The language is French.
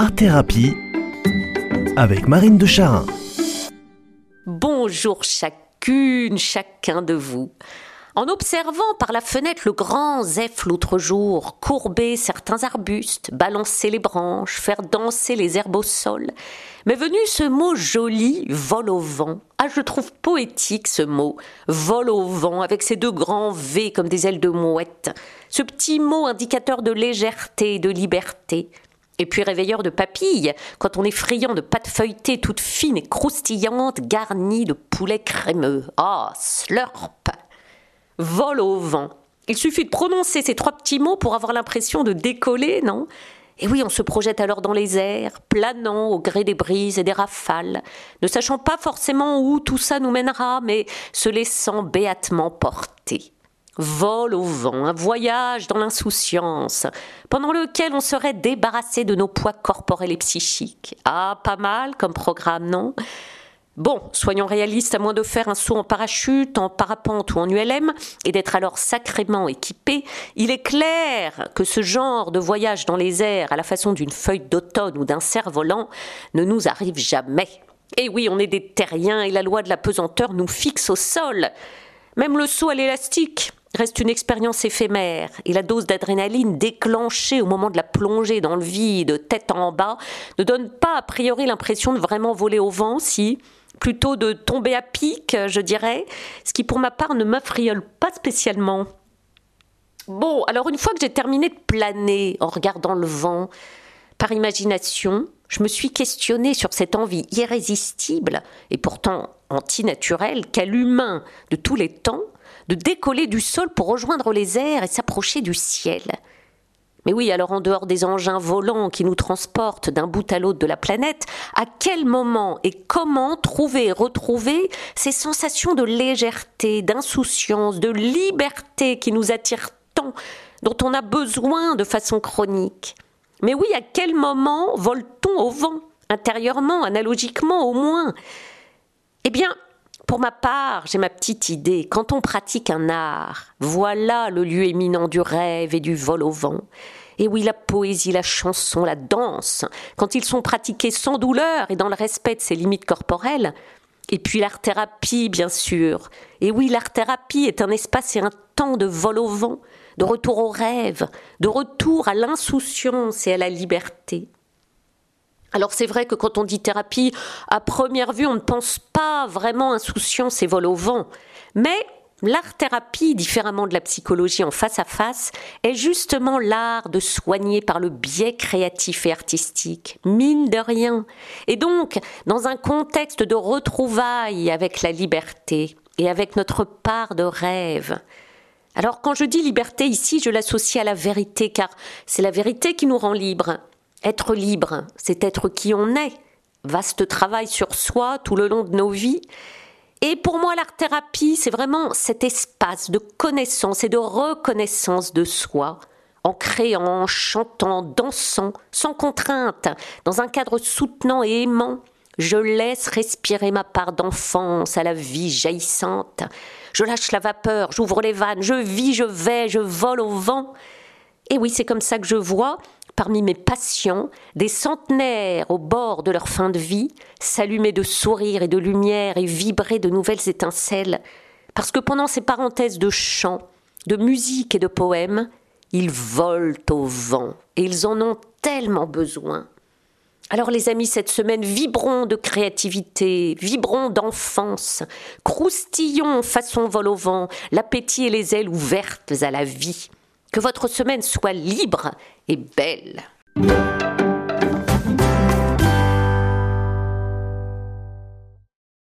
Art Thérapie avec Marine de Charin. Bonjour chacune, chacun de vous. En observant par la fenêtre le grand zèf l'autre jour, courber certains arbustes, balancer les branches, faire danser les herbes au sol, m'est venu ce mot joli, vol au vent. Ah, je trouve poétique ce mot, vol au vent, avec ses deux grands V comme des ailes de mouette. Ce petit mot indicateur de légèreté et de liberté. Et puis réveilleur de papilles, quand on est friand de pâte feuilletée toute fine et croustillante, garnie de poulet crémeux. Ah, slurp Vol au vent. Il suffit de prononcer ces trois petits mots pour avoir l'impression de décoller, non? Et oui, on se projette alors dans les airs, planant au gré des brises et des rafales, ne sachant pas forcément où tout ça nous mènera, mais se laissant béatement porter. Vol au vent, un voyage dans l'insouciance, pendant lequel on serait débarrassé de nos poids corporels et psychiques. Ah, pas mal comme programme, non? Bon, soyons réalistes, à moins de faire un saut en parachute, en parapente ou en ULM, et d'être alors sacrément équipé, il est clair que ce genre de voyage dans les airs à la façon d'une feuille d'automne ou d'un cerf-volant ne nous arrive jamais. Et oui, on est des terriens et la loi de la pesanteur nous fixe au sol. Même le saut à l'élastique reste une expérience éphémère et la dose d'adrénaline déclenchée au moment de la plongée dans le vide, tête en bas, ne donne pas a priori l'impression de vraiment voler au vent si, plutôt de tomber à pic, je dirais, ce qui pour ma part ne m'affriole pas spécialement. Bon, alors une fois que j'ai terminé de planer en regardant le vent, par imagination, je me suis questionnée sur cette envie irrésistible et pourtant antinaturelle qu'a l'humain de tous les temps de décoller du sol pour rejoindre les airs et s'approcher du ciel. Mais oui, alors en dehors des engins volants qui nous transportent d'un bout à l'autre de la planète, à quel moment et comment trouver et retrouver ces sensations de légèreté, d'insouciance, de liberté qui nous attirent tant, dont on a besoin de façon chronique? Mais oui, à quel moment vole-t-on au vent? Intérieurement, analogiquement au moins? Eh bien, pour ma part, j'ai ma petite idée. Quand on pratique un art, voilà le lieu éminent du rêve et du vol au vent. Et oui, la poésie, la chanson, la danse, quand ils sont pratiqués sans douleur et dans le respect de ses limites corporelles. Et puis l'art-thérapie, bien sûr. Et oui, l'art-thérapie est un espace et un temps de vol au vent, de retour au rêve, de retour à l'insouciance et à la liberté. Alors c'est vrai que quand on dit thérapie, à première vue, on ne pense pas vraiment insouciance et vol au vent. Mais l'art-thérapie, différemment de la psychologie en face à face, est justement l'art de soigner par le biais créatif et artistique, mine de rien. Et donc, dans un contexte de retrouvailles avec la liberté et avec notre part de rêve. Alors quand je dis liberté ici, je l'associe à la vérité, car c'est la vérité qui nous rend libres. Être libre, c'est être qui on est. Vaste travail sur soi tout le long de nos vies. Et pour moi, l'art-thérapie, c'est vraiment cet espace de connaissance et de reconnaissance de soi, en créant, en chantant, dansant, sans contrainte, dans un cadre soutenant et aimant. Je laisse respirer ma part d'enfance à la vie jaillissante. Je lâche la vapeur, j'ouvre les vannes, je vis, je vais, je vole au vent. Et oui, c'est comme ça que je vois parmi mes patients des centenaires au bord de leur fin de vie, s'allumer de sourires et de lumière et vibrer de nouvelles étincelles, parce que pendant ces parenthèses de chants, de musique et de poèmes, ils volent au vent, et ils en ont tellement besoin. Alors les amis, cette semaine, vibrons de créativité, vibrons d'enfance, croustillons façon vol au vent, l'appétit et les ailes ouvertes à la vie. Que votre semaine soit libre et belle.